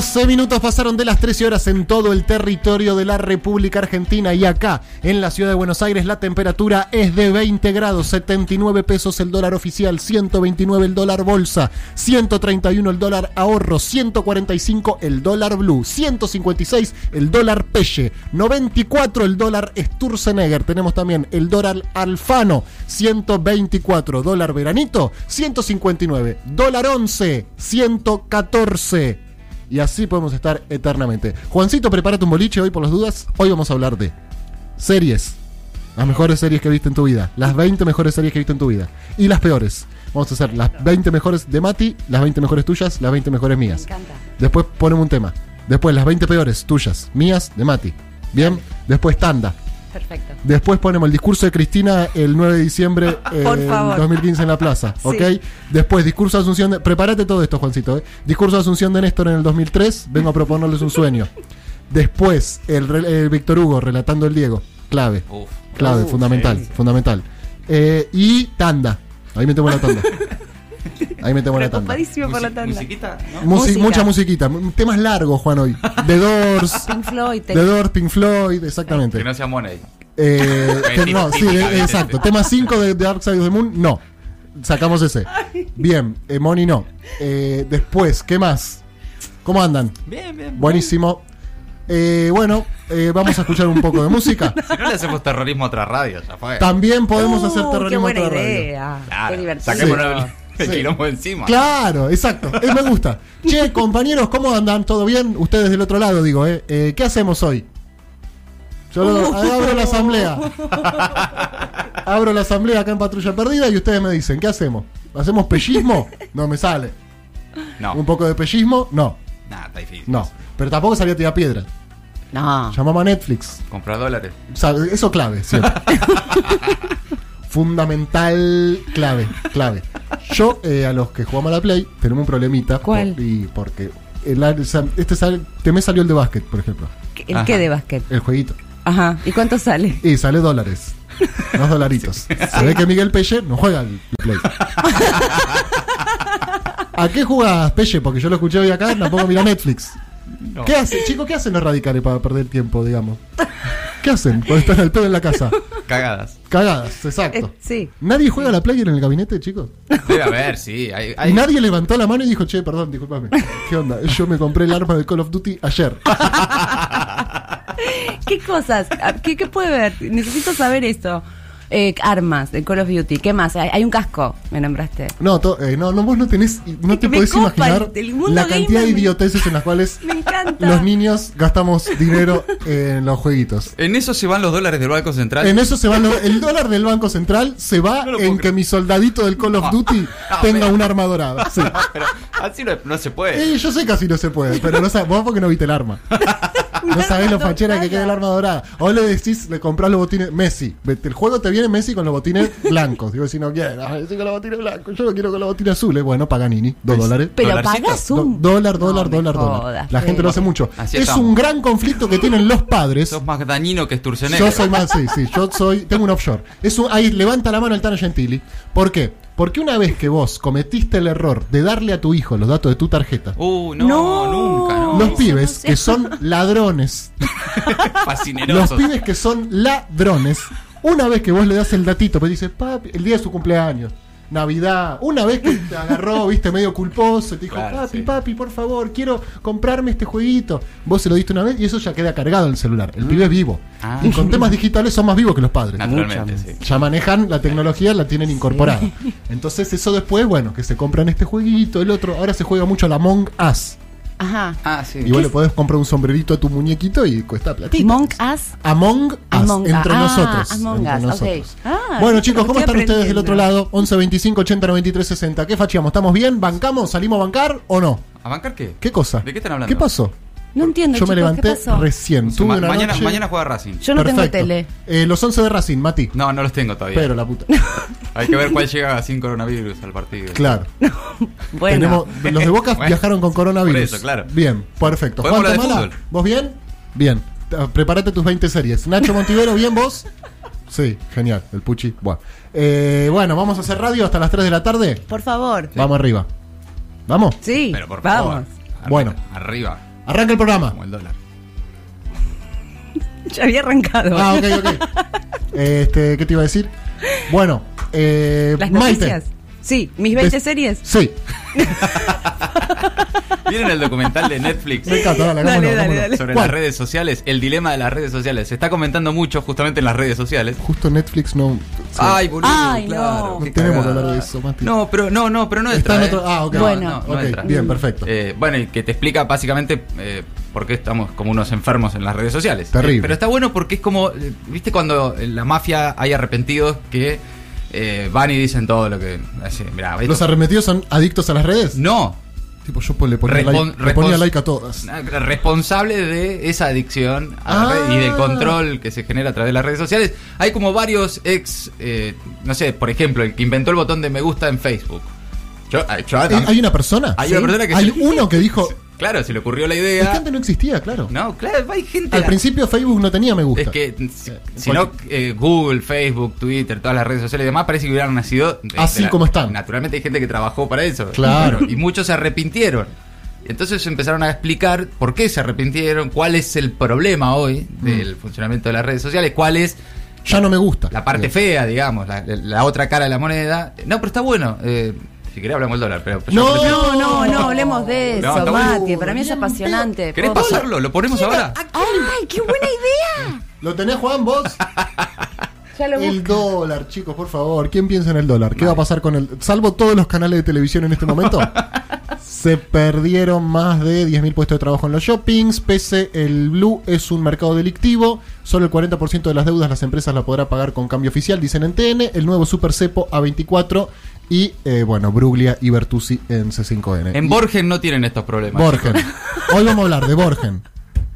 12 minutos pasaron de las 13 horas en todo el territorio de la República Argentina y acá en la ciudad de Buenos Aires la temperatura es de 20 grados, 79 pesos el dólar oficial, 129 el dólar bolsa, 131 el dólar ahorro, 145 el dólar blue, 156 el dólar peche, 94 el dólar Sturzenegger, tenemos también el dólar alfano, 124 dólar veranito, 159 dólar 11, 114 y así podemos estar eternamente. Juancito, prepárate un boliche hoy por las dudas. Hoy vamos a hablar de series. Las mejores series que viste en tu vida. Las 20 mejores series que viste en tu vida. Y las peores. Vamos a hacer las 20 mejores de Mati, las 20 mejores tuyas, las 20 mejores mías. Me encanta. Después ponemos un tema. Después las 20 peores tuyas, mías, de Mati. Bien. Después tanda. Perfecto. Después ponemos el discurso de Cristina el 9 de diciembre eh, Por favor. 2015 en la plaza, Sí. ¿ok? Después discurso de Asunción de... Prepárate todo esto, Juancito. ¿eh? Discurso de Asunción de Néstor en el 2003, vengo a proponerles un sueño. Después el, el Víctor Hugo relatando el Diego, clave, Uf. clave, fundamental, fundamental. Eh, y tanda, ahí metemos la tanda. Ahí metemos la tanda. Por la tanda. Musiquita, ¿no? Musi- Música. Mucha musiquita, temas largos, Juan, hoy. The Doors, Pink Floyd. The Doors, Pink Floyd, exactamente. Que no sea Money. Eh, que no, sí, exacto. Tema 5 de Dark Side of the Moon, no. Sacamos ese. Bien, eh, Money no. Eh, después, ¿qué más? ¿Cómo andan? Bien, bien. Buenísimo. Eh, bueno, eh, vamos a escuchar un poco de música. Si no le hacemos terrorismo a otra radio, ya fue. También podemos Uh, hacer Qué terrorismo buena en otra radio. idea. Claro, Qué divertido. Sí. El, quilombo encima. Claro, exacto. Eh, me gusta. Che, compañeros, ¿cómo andan? ¿Todo bien? Ustedes del otro lado, digo, ¿eh? Eh, ¿Qué hacemos hoy? Yo lo- abro la asamblea. Abro la asamblea acá en Patrulla Perdida y ustedes me dicen, ¿qué hacemos? ¿Hacemos pellismo? No me sale. No, ¿Un poco de pellismo? No, nada, está difícil. no. Pero tampoco salía a tirar piedra. No. Llamamos a Netflix. Comprar dólares. Sabe, Eso clave, siempre. Fundamental, clave, clave. Yo, eh, a los que jugamos a la Play, tenemos un problemita. ¿Cuál? por- y porque el, este sal- este mes salió el de básquet, por ejemplo. ¿El Ajá. qué de básquet? El jueguito. Ajá. ¿Y cuánto sale? Y sale dólares. Dos dolaritos. Se ve que Miguel Pelle no juega al Play. ¿A qué jugás, Pelle? Porque yo lo escuché hoy acá, tampoco mira Netflix. No. ¿Qué hacen, chicos? ¿Qué hacen los radicales para perder tiempo, digamos? ¿Qué hacen cuando están al pedo en la casa? Cagadas. Cagadas, exacto. Eh, sí. ¿Nadie juega a la Play en el gabinete, chicos? Debe haber, sí. Hay, nadie levantó la mano y dijo, che, perdón, discúlpame. ¿Qué onda? Yo me compré el arma de Call of Duty ayer. ¿Qué cosas? ¿Qué, qué puede ver? Necesito saber esto. Eh, armas de Call of Duty. ¿Qué más? Hay, hay un casco, me nombraste. No, to- eh, no, no, vos no tenés, no te Me podés copa imaginar el- el mundo la cantidad de idioteces en las cuales Me encanta. los niños gastamos dinero en los jueguitos. En eso se van los dólares del Banco Central. En eso se va lo- el dólar del Banco Central se va No en que creer. mi soldadito del Call of. Duty No, tenga pero- un arma dorada. Sí. Pero así no, no se puede. Eh, yo sé que así no se puede, pero no sabes, vos porque no viste el arma. No sabés lo fachera que queda el arma dorada. O le decís, le comprás los botines. Messi. El juego te viene Messi con los botines blancos. Digo, si no quieres, ah, Messi con los botines blancos. Yo lo quiero con los botines azules. Bueno, Paganini, dos dólares. Pero ¿Dolarcito? pagas Do- un. dólar, dólar, No dólar, dólar. jodas, La gente lo hace mucho. Así es estamos. un gran conflicto que tienen los padres. Sos más dañino que Sturzenegger. Yo soy más, sí, sí, yo soy, tengo un offshore. Es un- ahí levanta la mano el Tano Gentili. ¿Por qué? Porque una vez que vos cometiste el error de darle a tu hijo los datos de tu tarjeta, Uh, no, No. nunca, no. los pibes no que son ladrones, los pibes que son ladrones, una vez que vos le das el datito, pues dice, papi, el día de su cumpleaños, Navidad, una vez que te agarró, viste, medio culposo, te dijo, Claro, papi, sí. papi, por favor, quiero comprarme este jueguito. Vos se lo diste una vez y eso ya queda cargado en el celular. El pibe es vivo. Ah. Y con temas digitales son más vivos que los padres. Naturalmente, sí. Ya manejan la tecnología, la tienen incorporada. Entonces eso después, bueno, que se compran este jueguito, el otro, ahora se juega mucho la Among Us. Ajá. Ah, sí. Y vos le podés comprar un sombrerito a tu muñequito y cuesta platita. Monk Us. Among Us, Among entre Ah, nosotros. Among entre Us, nosotros. ok. Ah, bueno, sí, chicos, ¿cómo están ustedes del otro lado? 11 25 80 93 60. ¿Qué fachamos? ¿Estamos bien? ¿Bancamos? ¿Salimos a bancar o no? ¿A bancar qué? ¿Qué cosa? ¿De qué están hablando? ¿Qué pasó? No entiendo, Yo me chicos, levanté ¿qué pasó? recién. Tuve Ma- una mañana, noche- mañana juega Racing. Yo no tengo Perfecto. tele. Eh, los 11 de Racing, Mati. No, no los tengo todavía. Pero la puta. Hay que ver cuál llega sin coronavirus al partido. Claro. Bueno. Tenemos, los de Boca Bueno, viajaron con coronavirus. por eso, claro. Bien, perfecto. ¿Podemos Juan hablar de Tomala, fútbol? ¿Vos bien? Bien. Ah, Prepárate tus 20 series. Nacho Montivero, ¿bien vos? Sí, genial, el Puchi. Bueno. Eh, bueno, vamos a hacer radio hasta las 3 de la tarde. Por favor. Vamos arriba. ¿Vamos? Sí. Pero por favor. vamos. Arriba, Bueno. Arriba, Arranca el programa. como el dólar. Ya había arrancado. Ah, ok, ok. Este, ¿qué te iba a decir? Bueno, eh, Las Maite. noticias. Sí, mis 20 Des- series. Sí, ¿Vieron el documental de Netflix? me encanta, dale, Dale, sobre ¿Cuál? las redes sociales, el dilema de las redes sociales. Se está comentando mucho justamente en las redes sociales. Justo Netflix no. sí. Ay, boludo, Ay, claro. no. tenemos que hablar de eso, Mati. No, pero no, no, pero no Está en entra, otro- ¿eh? ah, ok. Bueno. no Ok, entra. bien, perfecto. Eh, bueno, y que te explica básicamente eh, por qué estamos como unos enfermos en las redes sociales. Terrible. Eh, pero está bueno porque es como, eh, ¿viste cuando la mafia hay arrepentidos que eh, van y dicen todo lo que... así, mirá, esto- ¿Los arremetidos son adictos a las redes? No, Tipo, yo le ponía, Respon- like, le ponía respons- like a todas. responsable de esa adicción a la Ah. red y del control que se genera a través de las redes sociales. Hay como varios ex, eh, no sé, por ejemplo, el que inventó el botón de me gusta en Facebook. Yo, ah, yo- Eh, ¿Hay una persona? hay una persona que Hay se- uno que dijo. Claro, se le ocurrió la Es idea. que antes no existía, claro. No, claro, hay gente. Al principio Facebook no tenía me gusta. Es que, si, si no, eh, Google, Facebook, Twitter, todas las redes sociales y demás, parece que hubieran nacido. de- Así de la- como están. Naturalmente hay gente que trabajó para eso. Claro. Y muchos se arrepintieron. Entonces empezaron a explicar por qué se arrepintieron, cuál es el problema hoy Mm. del funcionamiento de las redes sociales, cuál es Ya no me gusta. la parte fea, digamos, la, la otra cara de la moneda. No, pero está bueno. eh, si querés hablamos del dólar, pero No. prefiero- No, no, no hablemos de No, eso, bueno. Mati. Para mí es apasionante. ¿Querés ¿Puedo- pasarlo? ¿Lo ponemos ahora? ¡Ay, qué buena idea! ¿Lo tenés, Juan, vos? Ya lo el busco. dólar, chicos, por favor. ¿Quién piensa en el dólar? ¿Qué va a pasar con el. Salvo todos los canales de televisión en este momento. Se perdieron más de 10.000 puestos de trabajo en los shoppings. Pese el blue es un mercado delictivo. Solo el 40% de las deudas las empresas la podrá pagar con cambio oficial, dicen en TN. El nuevo Super Cepo A24. Y, eh, bueno, Bruglia y Bertuzzi en C5N. En Y- Borgen no tienen estos problemas. Borgen. Hoy vamos a hablar de Borgen.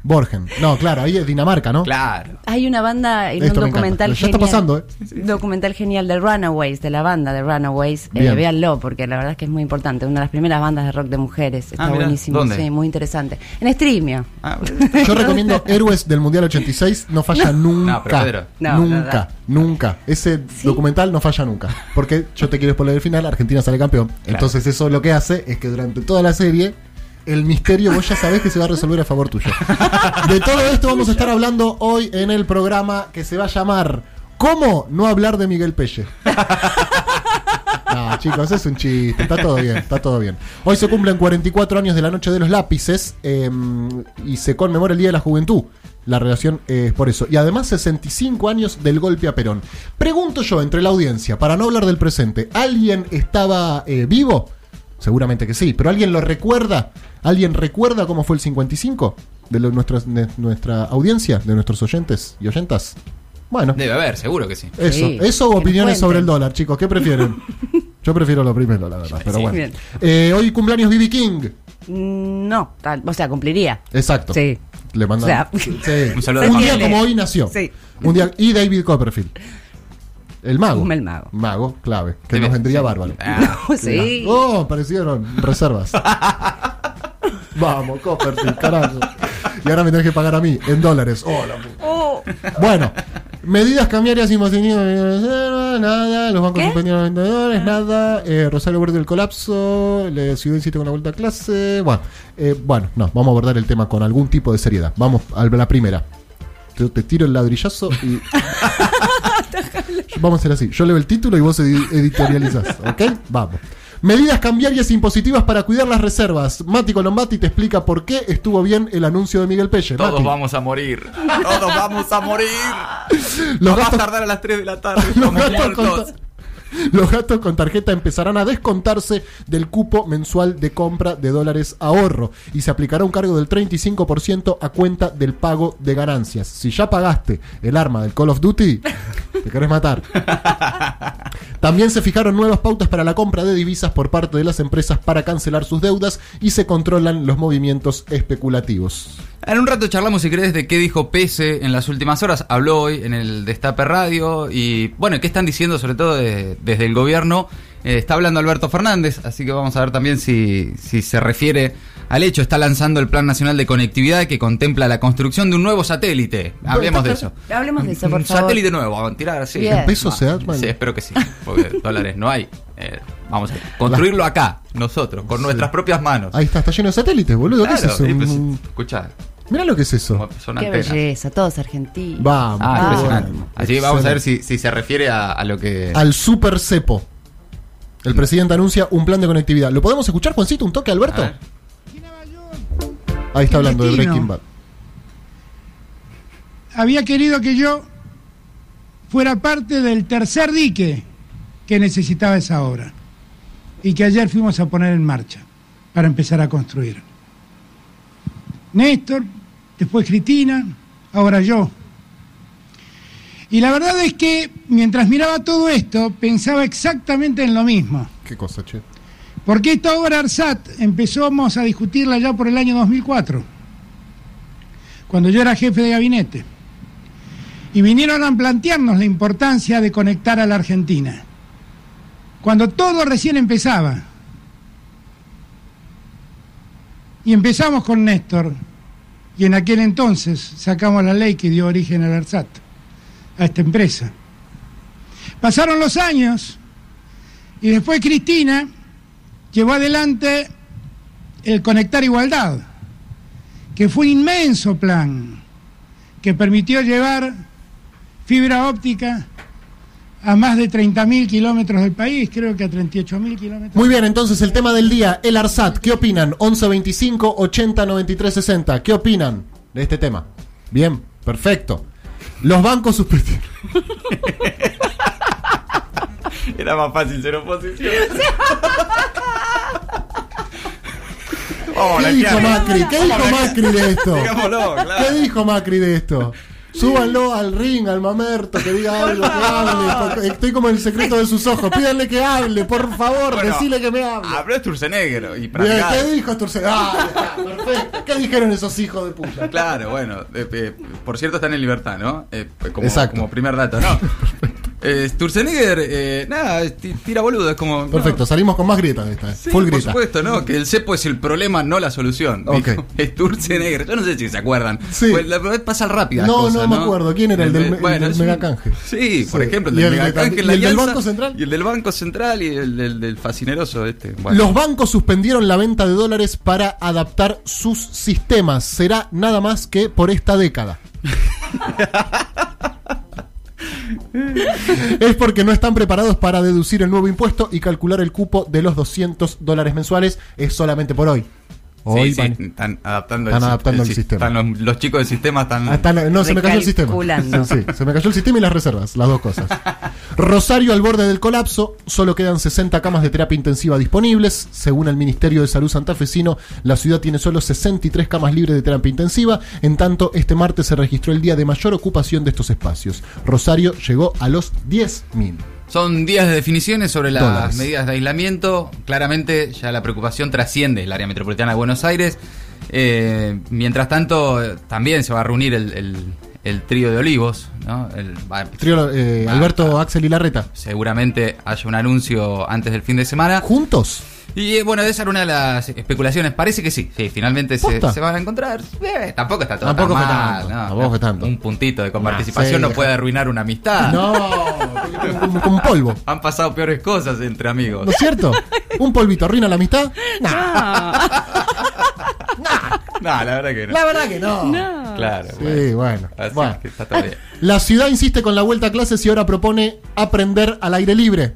Borgen. No, claro, ahí es Dinamarca, ¿no? Claro. Hay una banda en Esto un documental Pero ya está genial. pasando, ¿eh? Documental genial de Runaways, de la banda de Runaways. Eh, véanlo, porque la verdad es que es muy importante. Una de las primeras bandas de rock de mujeres. Está Ah, mirá. buenísimo. ¿Dónde? Sí, muy interesante. En Streamio. Ah, Yo recomiendo Héroes del Mundial 86, no falla nunca. No, pero Pedro. No, nunca, nunca. Ese documental no falla nunca. Porque yo te quiero spoiler el final, Argentina sale campeón. Entonces eso lo que hace es que durante toda la serie el misterio vos ya sabés que se va a resolver a favor tuyo. De todo esto vamos a estar hablando hoy en el programa que se va a llamar ¿Cómo no hablar de Miguel Pelle? No, chicos, es un chiste. Está todo bien, está todo bien. Hoy se cumplen 44 años de la Noche de los Lápices eh, y se conmemora el Día de la Juventud. La relación es por eso. Y además 65 años del golpe a Perón. Pregunto yo entre la audiencia, para no hablar del presente, ¿alguien estaba eh, vivo? Seguramente que sí, pero ¿alguien lo recuerda? ¿Alguien recuerda cómo fue el 55? De, lo- nuestras- de nuestra audiencia, de nuestros oyentes y oyentas. Bueno, Debe haber, seguro que sí. eso, Sí, eso o opiniones sobre el dólar, chicos, ¿qué prefieren? Yo prefiero lo primero, la verdad, pero Sí, bueno. bien. Eh, hoy cumpleaños BB King. Mm, No, tal, o sea, cumpliría. Exacto. Sí. Le mandan. O sea, sí. Un saludo Un día como hoy nació. Sí. Un día y David Copperfield. El mago. El mago. Mago, clave. Que nos vendría bárbaro. Ah, sí. Oh, aparecieron reservas. Vamos, Copperfield, carajo. Y ahora me tenés que pagar a mí en dólares. Oh, la puta. Oh, Bueno, medidas cambiarias y nada, los bancos ¿Qué? suspendieron los vendedores, nada, eh, Rosario Verde del colapso, la ciudad insiste con la vuelta a clase, bueno, eh, bueno, no, vamos a abordar el tema con algún tipo de seriedad. Vamos a la primera. Yo te tiro el ladrillazo y... Vamos a hacer así. Yo leo el título y vos edi- editorializás, ¿ok? Vamos. Medidas cambiarias impositivas para cuidar las reservas. Mati Colombati te explica por qué estuvo bien el anuncio de Miguel Pelle. Todos Mati, vamos a morir. Todos vamos a morir. los No va a tardar a las 3 de la tarde. Los gastos, muertos. los gastos con tarjeta empezarán a descontarse del cupo mensual de compra de dólares ahorro y se aplicará un cargo del 35% a cuenta del pago de ganancias. Si ya pagaste el arma del Call of Duty, te querés matar. También se fijaron nuevas pautas para la compra de divisas por parte de las empresas para cancelar sus deudas y se controlan los movimientos especulativos. En un rato charlamos, si querés, de qué dijo Pese en las últimas horas. Habló hoy en el Destape Radio y, bueno, qué están diciendo sobre todo de- desde el gobierno. Eh, está hablando Alberto Fernández, así que vamos a ver también si, si se refiere al hecho. Está lanzando el Plan Nacional de Conectividad que contempla la construcción de un nuevo satélite. Hablemos de eso. Hablemos de eso, por un favor. satélite nuevo, vamos a tirar así. Bien. ¿En pesos se arman? Sí, espero que sí, porque dólares no hay. Eh, vamos a construirlo acá, nosotros, con nuestras propias manos. Ahí está, está lleno de satélites, boludo. ¿Qué es Claro, eso? pues, escuchá, Mirá lo que es eso. son Qué antenas. belleza, todos argentinos. Vamos. Ah, Ah. impresionante. bueno, Así vamos a ver si, si se refiere a, a lo que. Al super cepo. El presidente anuncia un plan de conectividad. ¿Lo podemos escuchar, Juancito? ¿Un toque, Alberto? A ver. Ahí está hablando de destino. Breaking Bad. había querido que yo fuera parte del tercer dique que necesitaba esa obra y que ayer fuimos a poner en marcha para empezar a construir. Néstor, después Cristina, ahora yo. Y la verdad es que mientras miraba todo esto pensaba exactamente en lo mismo. ¿Qué cosa, che? Porque esta obra ARSAT empezamos a discutirla ya por el año 2004, cuando yo era jefe de gabinete. Y vinieron a plantearnos la importancia de conectar a la Argentina, cuando todo recién empezaba. Y empezamos con Néstor, y en aquel entonces sacamos la ley que dio origen al ARSAT, a esta empresa. Pasaron los años, y después Cristina llevó adelante el Conectar Igualdad, que fue un inmenso plan que permitió llevar fibra óptica a más de 30.000 kilómetros del país, creo que a 38.000 kilómetros. Muy bien, entonces el tema del día, el ARSAT. ¿Qué opinan? 1125 80 93 60. ¿Qué opinan de este tema? Bien, perfecto. Los bancos suspendieron. Era más fácil ser oposición. ¿Qué dijo Macri? ¿Qué dijo Macri de esto? Claro. ¿Qué dijo Macri de esto? Súbanlo al ring, al mamerto, que diga algo, que hable. Estoy como en el secreto de sus ojos. Pídanle que hable, por favor, Bueno, decile que me hable. Habló Sturzenegger y Bien. ¿Qué dijo Sturce? Ah, perfecto. ¿Qué dijeron esos hijos de puta? Claro, bueno. eh, eh, por cierto, están en libertad, ¿no? Eh, como, Exacto. como primer dato, ¿no? Eh, Sturzenegger, eh, nada, ti- tira boludo, es como. no, Perfecto, salimos con más grietas de esta. eh. Sí, Full por grieta. supuesto, ¿no? Que el cepo es el problema, no la solución. Ok. Sturzenegger. Yo no sé si se acuerdan. Sí. Pues la verdad pasa rápida. No, no me acuerdo. ¿Quién era el del- el del megacanje? Sí, por ejemplo, el ¿Y del el de- megacanje la el del Banco Central? Y el del Banco Central y el del, del fascineroso este. Bueno. Los bancos suspendieron la venta de dólares para adaptar sus sistemas. Será nada más que por esta década. es porque no están preparados para deducir el nuevo impuesto y calcular el cupo de los 200 dólares mensuales. Es solamente por hoy. Hoy sí, sí, van- están adaptando Están el, adaptando el si- sistema. están los, los chicos del sistema están. Ah, están- no, se me cayó el sistema. Sí, se me cayó el sistema y las reservas, las dos cosas. Rosario al borde del colapso, solo quedan 60 camas de terapia intensiva disponibles. Según el Ministerio de Salud santafesino, la ciudad tiene solo 63 camas libres de terapia intensiva. En tanto, este martes se registró el día de mayor ocupación de estos espacios. Rosario llegó a los 10.000. Son días de definiciones sobre las Dólares. medidas de aislamiento. Claramente ya la preocupación trasciende el área metropolitana de Buenos Aires. Eh, mientras tanto, también se va a reunir el, el- el trío de Olivos. ¿no? El- va- Trío, eh, Alberto, Axel y Larreta. seguramente haya un anuncio antes del fin de semana. ¿Juntos? Y eh, bueno, esa era una de las especulaciones. Parece que sí. Sí, finalmente se, se van a encontrar. Eh, tampoco está todo Tampoco tan fue mal, tanto, ¿no? tampoco fue tanto. Un puntito de comparticipación sí, no puede arruinar una amistad. No, un polvo. Han pasado peores cosas entre amigos. ¿No es cierto? ¿Un polvito arruina la amistad? No, la verdad que no. La verdad que no. Claro. Sí, bueno. Así bueno. que está todo bien. La ciudad insiste con la vuelta a clases y ahora propone aprender al aire libre.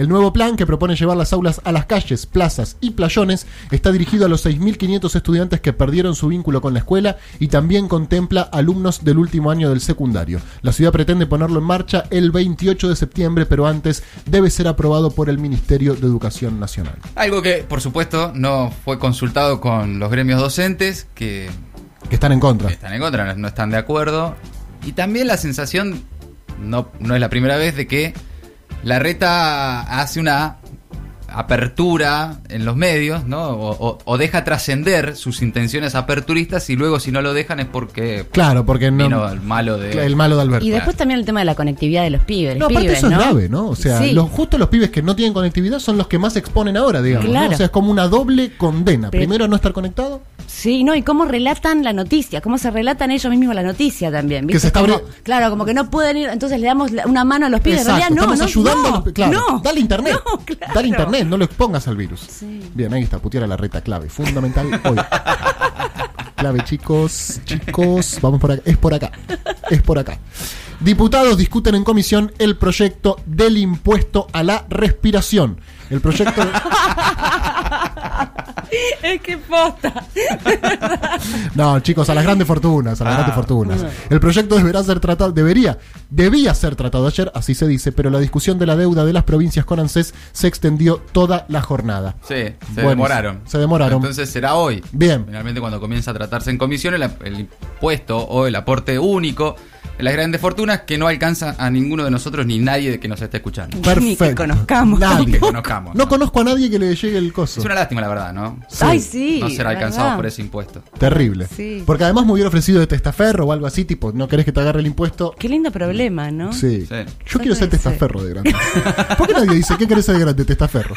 El nuevo plan, que propone llevar las aulas a las calles, plazas y playones, está dirigido a los 6.500 estudiantes que perdieron su vínculo con la escuela y también contempla alumnos del último año del secundario. La ciudad pretende ponerlo en marcha el 28 de septiembre, pero antes debe ser aprobado por el Ministerio de Educación Nacional. Algo que, por supuesto, no fue consultado con los gremios docentes, que Que están en contra. están en contra, no- no están de acuerdo. Y también la sensación, no, no es la primera vez, de que la reta hace una apertura en los medios, ¿no? O, o- o deja trascender sus intenciones aperturistas y luego si no lo dejan es porque Claro, porque no. vino el malo de... el malo de Alberto. Y después también el tema de la conectividad de los pibes. No, los aparte pibes, eso ¿no? es grave, ¿no? O sea, Sí. los, justo los pibes que no tienen conectividad son los que más se exponen ahora, digamos. ¿no? Claro. O sea, es como una doble condena. Pero- Primero no estar conectado. Sí, no, y cómo relatan la noticia, cómo se relatan ellos mismos la noticia también. ¿viste? Que se está Como- claro, como que no pueden ir, entonces le damos una mano a los pibes. Exacto, en realidad no, estamos no, ayudando no, a los- Claro, no, dale internet. no, claro. Dale internet, no lo expongas al virus. Sí. Bien, ahí está, putear a la reta clave. Fundamental hoy. clave, chicos, chicos. Vamos por acá. Es por acá. Es por acá. Diputados discuten en comisión el proyecto del impuesto a la respiración. El proyecto. Es que posta. No, chicos, a las grandes fortunas, a las Ah. grandes fortunas. El proyecto deberá ser tratado, debería, debía ser tratado ayer, así se dice, pero la discusión de la deuda de las provincias con ANSES se extendió toda la jornada. Sí, se demoraron. Se demoraron. Entonces será hoy. Bien. Finalmente cuando comienza a tratarse en comisión el, el impuesto o el aporte único las grandes fortunas que no alcanza a ninguno de nosotros ni nadie de que nos esté escuchando. Ni que conozcamos. Nadie. Que conozcamos. No conozco a nadie que le llegue el coso. Es una lástima, la verdad, ¿no? Sí. Ay, sí. no ser la alcanzado verdad. por ese impuesto. Terrible. Sí. Porque además me hubiera ofrecido de testaferro o algo así, tipo, no querés que te agarre el impuesto. Qué lindo problema, ¿no? Sí. Sí. Yo quiero ser testaferro de grande. ¿Por qué nadie dice qué querés ser de grande? Testaferro.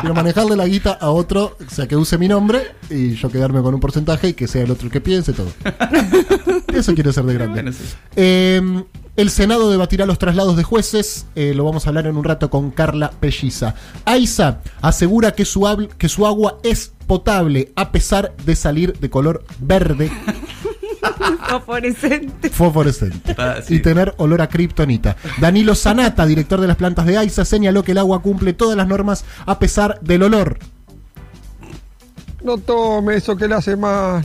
Quiero manejarle la guita a otro, o sea, que use mi nombre y yo quedarme con un porcentaje y que sea el otro el que piense todo. Eso quiero ser de grande. Bueno, sí. Eh, el Senado debatirá los traslados de jueces. eh, lo vamos a hablar en un rato con Carla Pelliza. AISA asegura que su, que su agua es potable a pesar de salir de color verde Fosforescente. fosforescente Ah, sí. y tener olor a kriptonita. Danilo Sanata, director de las plantas de AISA, señaló que el agua cumple todas las normas a pesar del olor. No tome eso que le hace mal.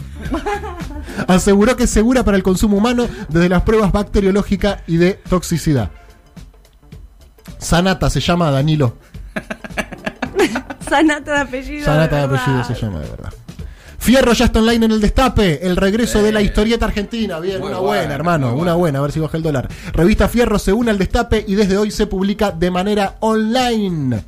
Aseguró que es segura para el consumo humano desde las pruebas bacteriológicas y de toxicidad. Sanata se llama Danilo. Sanata de apellido. Sanata de verdad. apellido se llama de verdad. Fierro ya está online en el destape. El regreso de la historieta argentina. Bien, una buena, buena, hermano. Una buena, a ver si baja el dólar. Revista Fierro se une al destape y desde hoy se publica de manera online.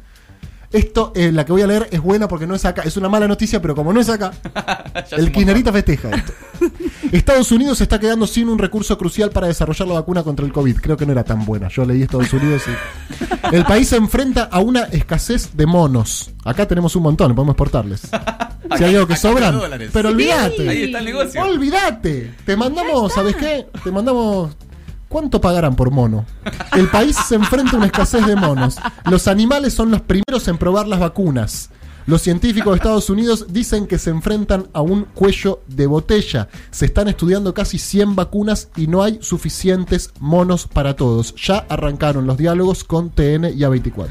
Esto, eh, la que voy a leer, es buena porque no es acá. Es una mala noticia, pero como no es acá, el Kirchnerita festeja esto. Estados Unidos se está quedando sin un recurso crucial para desarrollar la vacuna contra el COVID. Creo que no era tan buena. Yo leí Estados Unidos y. El país se enfrenta a una escasez de monos. Acá tenemos un montón, podemos exportarles. Si hay algo que sobran. Pero olvídate. Ahí está el negocio. Olvídate. Te mandamos, ¿sabes qué? Te mandamos. ¿Cuánto pagarán por mono? El país se enfrenta a una escasez de monos. Los animales son los primeros en probar las vacunas. Los científicos de Estados Unidos dicen que se enfrentan a un cuello de botella. Se están estudiando casi 100 vacunas y no hay suficientes monos para todos. Ya arrancaron los diálogos con TN y A24.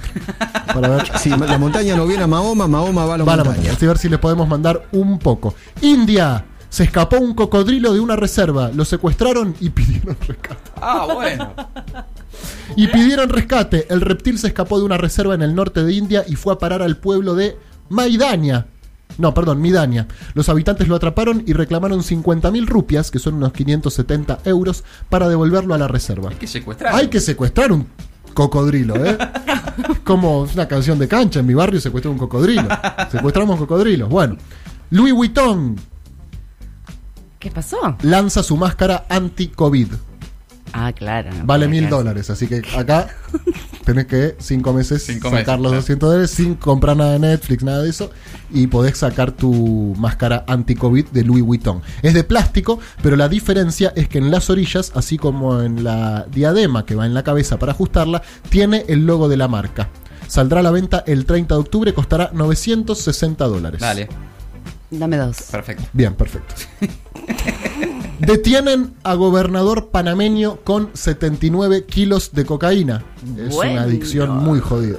Para ver Si la montaña no viene a Mahoma, Mahoma va a la Va a la montaña. Así a ver si le podemos mandar un poco. India. Se escapó un cocodrilo de una reserva. Lo secuestraron y pidieron rescate. Ah, bueno. Y pidieron rescate. El reptil se escapó de una reserva en el norte de India y fue a parar al pueblo de Maidania. No, perdón, Midania. Los habitantes lo atraparon y reclamaron 50.000 rupias, que son unos 570 euros, para devolverlo a la reserva. Hay que secuestrar. Hay que secuestrar un cocodrilo, ¿eh? Es como una canción de cancha. En mi barrio secuestré un cocodrilo. Secuestramos cocodrilos. Bueno, Louis Vuitton ¿Qué pasó? lanza su máscara anti-COVID. Ah, claro. no Vale mil dólares. Así que acá tenés que cinco meses Cinco sacar meses, los claro. 200 dólares sin comprar nada de Netflix, nada de eso. Y podés sacar tu máscara anti-COVID de Louis Vuitton. Es de plástico, pero la diferencia es que en las orillas, así como en la diadema que va en la cabeza para ajustarla, tiene el logo de la marca. Saldrá a la venta el 30 de octubre, costará 960 dólares. Dale, Dame dos. perfecto. Bien, perfecto. Detienen a gobernador panameño con 79 kilos de cocaína. Es Bueno. una adicción muy jodida.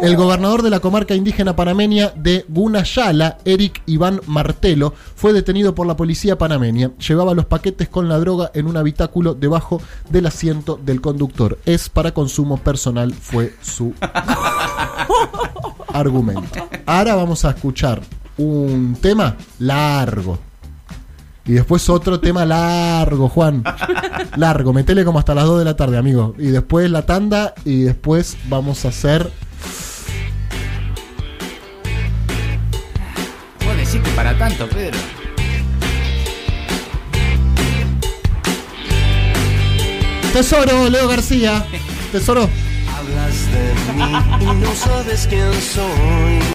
El gobernador de la comarca indígena panameña de Gunayala, Eric Iván Martelo, fue detenido por la policía panameña. Llevaba los paquetes con la droga en un habitáculo debajo del asiento del conductor. Es para consumo personal, fue su argumento. Ahora vamos a escuchar un tema largo. Y después otro tema largo, Juan. Largo, metele como hasta las 2 de la tarde, amigo. Y después la tanda y después vamos a hacer... Vos decís que para tanto, Pedro. Tesoro, Leo García. Tesoro. Hablas de mí y no sabes quién soy.